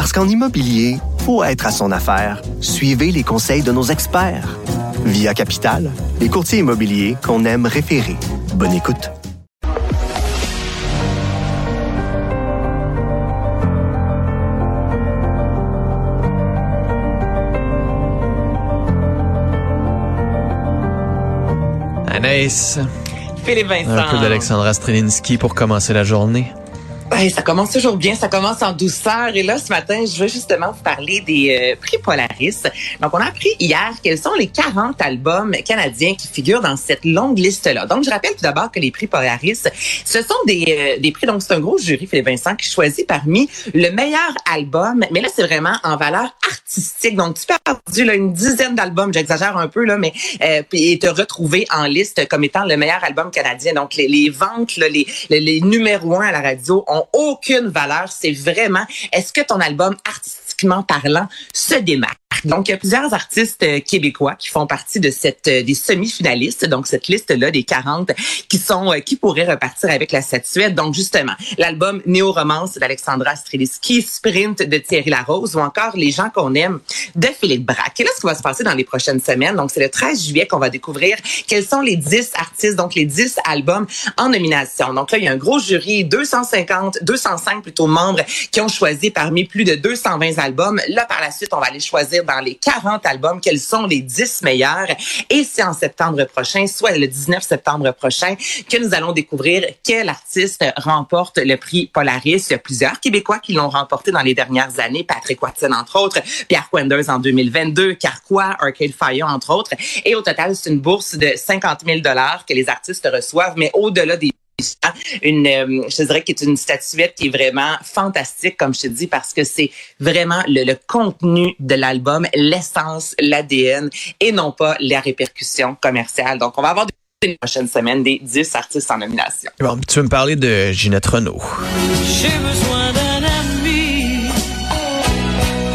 Parce qu'en immobilier, faut être à son affaire. Suivez les conseils de nos experts. Via Capital, les courtiers immobiliers qu'on aime référer. Bonne écoute. Anaïs. Philippe Vincent. Un peu d'Alexandra Strelinski pour commencer la journée. Ça commence toujours bien, ça commence en douceur. Et là, ce matin, je veux justement vous parler des euh, prix Donc, on a appris hier quels sont les 40 albums canadiens qui figurent dans cette longue liste-là. Donc, je rappelle tout d'abord que les prix Polaris, ce sont des, euh, des prix, donc c'est un gros jury, Philippe Vincent, qui choisit parmi le meilleur album. Mais là, c'est vraiment en valeur artistique. Donc, tu peux avoir une dizaine d'albums, j'exagère un peu, là, mais euh, et te retrouver en liste comme étant le meilleur album canadien. Donc, les, les ventes, là, les, les, les numéros un à la radio ont aucune valeur. C'est vraiment, est-ce que ton album artistiquement parlant se démarque? Donc, il y a plusieurs artistes euh, québécois qui font partie de cette euh, des semi-finalistes, donc cette liste-là des 40 qui sont euh, qui pourraient repartir avec la statuette. Donc, justement, l'album Néo-romance d'Alexandra Streliski, Sprint de Thierry Larose ou encore Les gens qu'on aime de Philippe Braque. Et là, ce qui va se passer dans les prochaines semaines, donc c'est le 13 juillet qu'on va découvrir quels sont les 10 artistes, donc les 10 albums en nomination. Donc là, il y a un gros jury, 250, 205 plutôt membres qui ont choisi parmi plus de 220 albums. Là, par la suite, on va aller choisir dans les 40 albums quels sont les 10 meilleurs. Et c'est en septembre prochain, soit le 19 septembre prochain, que nous allons découvrir quel artiste remporte le prix Polaris. Il y a plusieurs Québécois qui l'ont remporté dans les dernières années. Patrick Watson, entre autres. Pierre Quenders en 2022. Carquois, Arcade Fire, entre autres. Et au total, c'est une bourse de 50 000 que les artistes reçoivent. Mais au-delà des une, euh, je dirais qui est une statuette qui est vraiment fantastique, comme je te dis, parce que c'est vraiment le, le, contenu de l'album, l'essence, l'ADN, et non pas la répercussion commerciale. Donc, on va avoir une prochaine semaine des 10 artistes en nomination. Bon, tu veux me parler de Ginette Renault. J'ai besoin d'un ami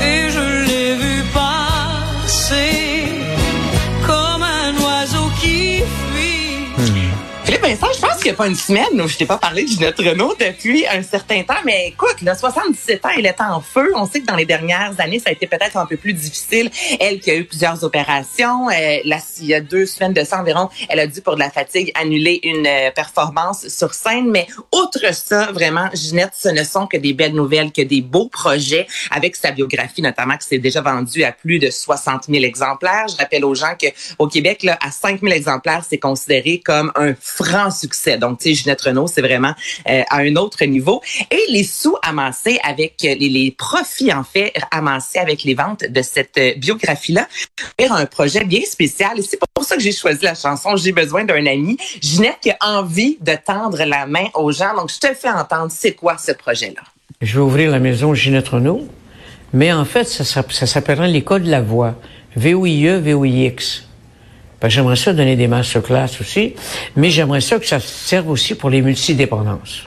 et je l'ai vu passer comme un oiseau qui fuit. Philippe Vincent, je pense qu'il n'y a pas une semaine où je t'ai pas parlé de Ginette Renault depuis un certain temps. Mais écoute, là, 77 ans, elle est en feu. On sait que dans les dernières années, ça a été peut-être un peu plus difficile. Elle qui a eu plusieurs opérations, euh, là, il y a deux semaines de ça environ, elle a dû, pour de la fatigue, annuler une euh, performance sur scène. Mais outre ça, vraiment, Ginette, ce ne sont que des belles nouvelles, que des beaux projets avec sa biographie, notamment qui s'est déjà vendue à plus de 60 000 exemplaires. Je rappelle aux gens que au Québec, là, à 5 000 exemplaires, c'est considéré comme un franc succès. Donc, tu sais, Ginette Renault, c'est vraiment euh, à un autre niveau. Et les sous amassés avec les, les profits, en fait, amassés avec les ventes de cette euh, biographie-là, un projet bien spécial. Et c'est pour ça que j'ai choisi la chanson J'ai besoin d'un ami. Ginette qui a envie de tendre la main aux gens. Donc, je te fais entendre, c'est quoi ce projet-là? Je vais ouvrir la maison Ginette Renault, mais en fait, ça, ça, ça s'appellera l'École de la voix. V-O-I-E, V-O-I-X. Ben, j'aimerais ça donner des masterclass aussi, mais j'aimerais ça que ça serve aussi pour les multidépendances.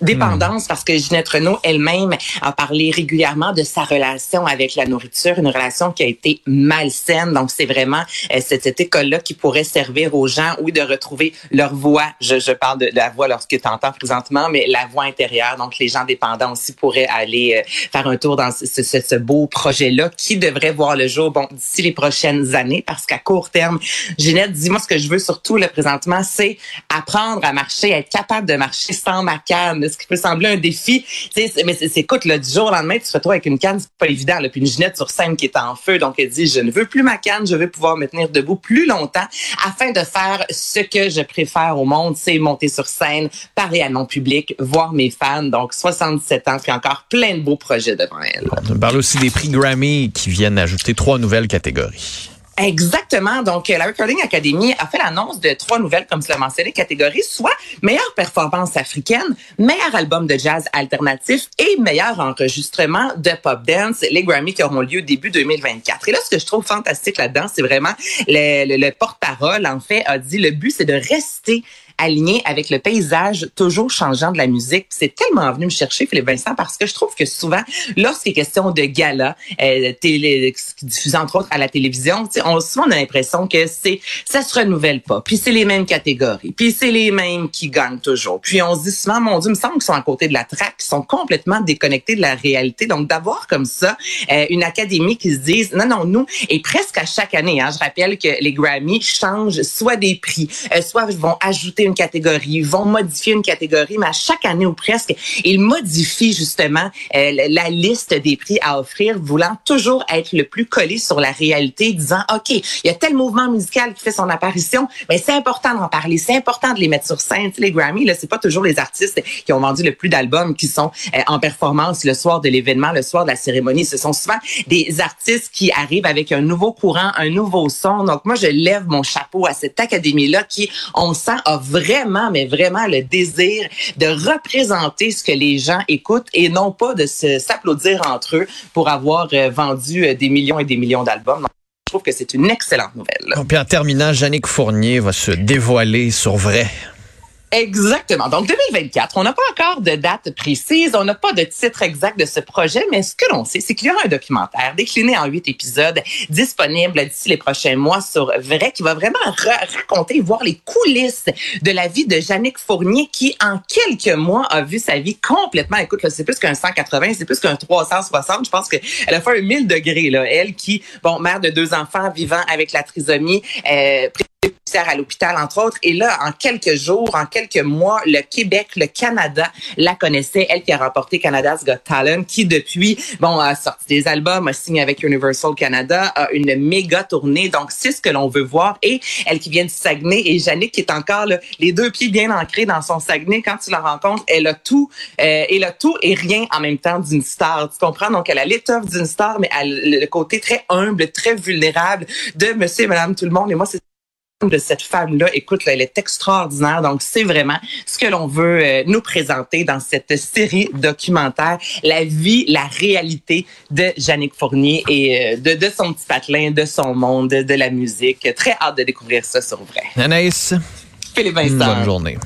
Dépendance, parce que Ginette Renault elle-même a parlé régulièrement de sa relation avec la nourriture, une relation qui a été malsaine. Donc, c'est vraiment euh, cette, cette école-là qui pourrait servir aux gens, oui, de retrouver leur voix. Je, je parle de, la voix lorsque tu entends présentement, mais la voix intérieure. Donc, les gens dépendants aussi pourraient aller euh, faire un tour dans ce, ce, ce beau projet-là qui devrait voir le jour, bon, d'ici les prochaines années, parce qu'à court terme, Ginette, dis-moi ce que je veux surtout, là, présentement, c'est apprendre à marcher, être capable de marcher sans ma canne, ce qui peut sembler un défi. Mais c'est, écoute, là, du jour au lendemain, tu te retrouves avec une canne, c'est pas évident. Puis une Ginette sur scène qui est en feu, donc elle dit, je ne veux plus ma canne, je veux pouvoir me tenir debout plus longtemps afin de faire ce que je préfère au monde, c'est monter sur scène, parler à mon public, voir mes fans. Donc 77 ans, puis encore plein de beaux projets devant elle. On parle aussi des prix Grammy qui viennent ajouter trois nouvelles catégories. Exactement. Donc, la Recording Academy a fait l'annonce de trois nouvelles, comme tu l'as mentionné, catégories, soit meilleure performance africaine, meilleur album de jazz alternatif et meilleur enregistrement de pop dance, les Grammy qui auront lieu début 2024. Et là, ce que je trouve fantastique là-dedans, c'est vraiment le, le, le porte-parole, en fait, a dit le but, c'est de rester aligné avec le paysage toujours changeant de la musique. C'est tellement venu me chercher, Philippe Vincent, parce que je trouve que souvent, lorsqu'il est question de gala, euh, télé, diffusé entre autres à la télévision, on, souvent on a l'impression que c'est ça se renouvelle pas. Puis c'est les mêmes catégories. Puis c'est les mêmes qui gagnent toujours. Puis on se dit souvent, mon Dieu, il me semble qu'ils sont à côté de la traque, qu'ils sont complètement déconnectés de la réalité. Donc d'avoir comme ça euh, une académie qui se dise, non, non, nous, et presque à chaque année, hein, je rappelle que les Grammy changent soit des prix, euh, soit vont ajouter une catégorie, vont modifier une catégorie, mais à chaque année ou presque, ils modifient justement euh, la liste des prix à offrir, voulant toujours être le plus collé sur la réalité, disant, OK, il y a tel mouvement musical qui fait son apparition, mais c'est important d'en parler, c'est important de les mettre sur scène. les Grammy, là, c'est pas toujours les artistes qui ont vendu le plus d'albums qui sont euh, en performance le soir de l'événement, le soir de la cérémonie. Ce sont souvent des artistes qui arrivent avec un nouveau courant, un nouveau son. Donc, moi, je lève mon chapeau à cette académie-là qui, on sent, a vraiment, mais vraiment le désir de représenter ce que les gens écoutent et non pas de s'applaudir entre eux pour avoir euh, vendu euh, des millions et des millions d'albums. Je trouve que c'est une excellente nouvelle. Puis en terminant, Jannick Fournier va se dévoiler sur vrai. Exactement. Donc 2024, on n'a pas encore de date précise, on n'a pas de titre exact de ce projet, mais ce que l'on sait, c'est qu'il y aura un documentaire décliné en huit épisodes disponible d'ici les prochains mois sur Vrai, qui va vraiment raconter, voir les coulisses de la vie de Jannick Fournier, qui en quelques mois a vu sa vie complètement. Écoute, c'est plus qu'un 180, c'est plus qu'un 360. Je pense qu'elle a fait un 1000 degrés là. Elle qui, bon, mère de deux enfants vivant avec la trisomie. Euh, à l'hôpital, entre autres. Et là, en quelques jours, en quelques mois, le Québec, le Canada la connaissait. Elle qui a remporté Canada's Got Talent, qui depuis, bon, a sorti des albums, a signé avec Universal Canada, a une méga tournée. Donc, c'est ce que l'on veut voir. Et elle qui vient de Saguenay et Jannick qui est encore les deux pieds bien ancrés dans son Saguenay. Quand tu la rencontres, elle a tout, euh, elle tout et rien en même temps d'une star. Tu comprends? Donc, elle a l'étoffe d'une star, mais elle, le côté très humble, très vulnérable de monsieur et madame tout le monde. Et moi, c'est de cette femme-là, écoute, elle est extraordinaire. Donc, c'est vraiment ce que l'on veut euh, nous présenter dans cette série documentaire, la vie, la réalité de Jannick Fournier et euh, de, de son petit patelin, de son monde, de, la musique. Très hâte de découvrir ça sur vrai. Anaïs. Philippe Vincent. Bonne journée.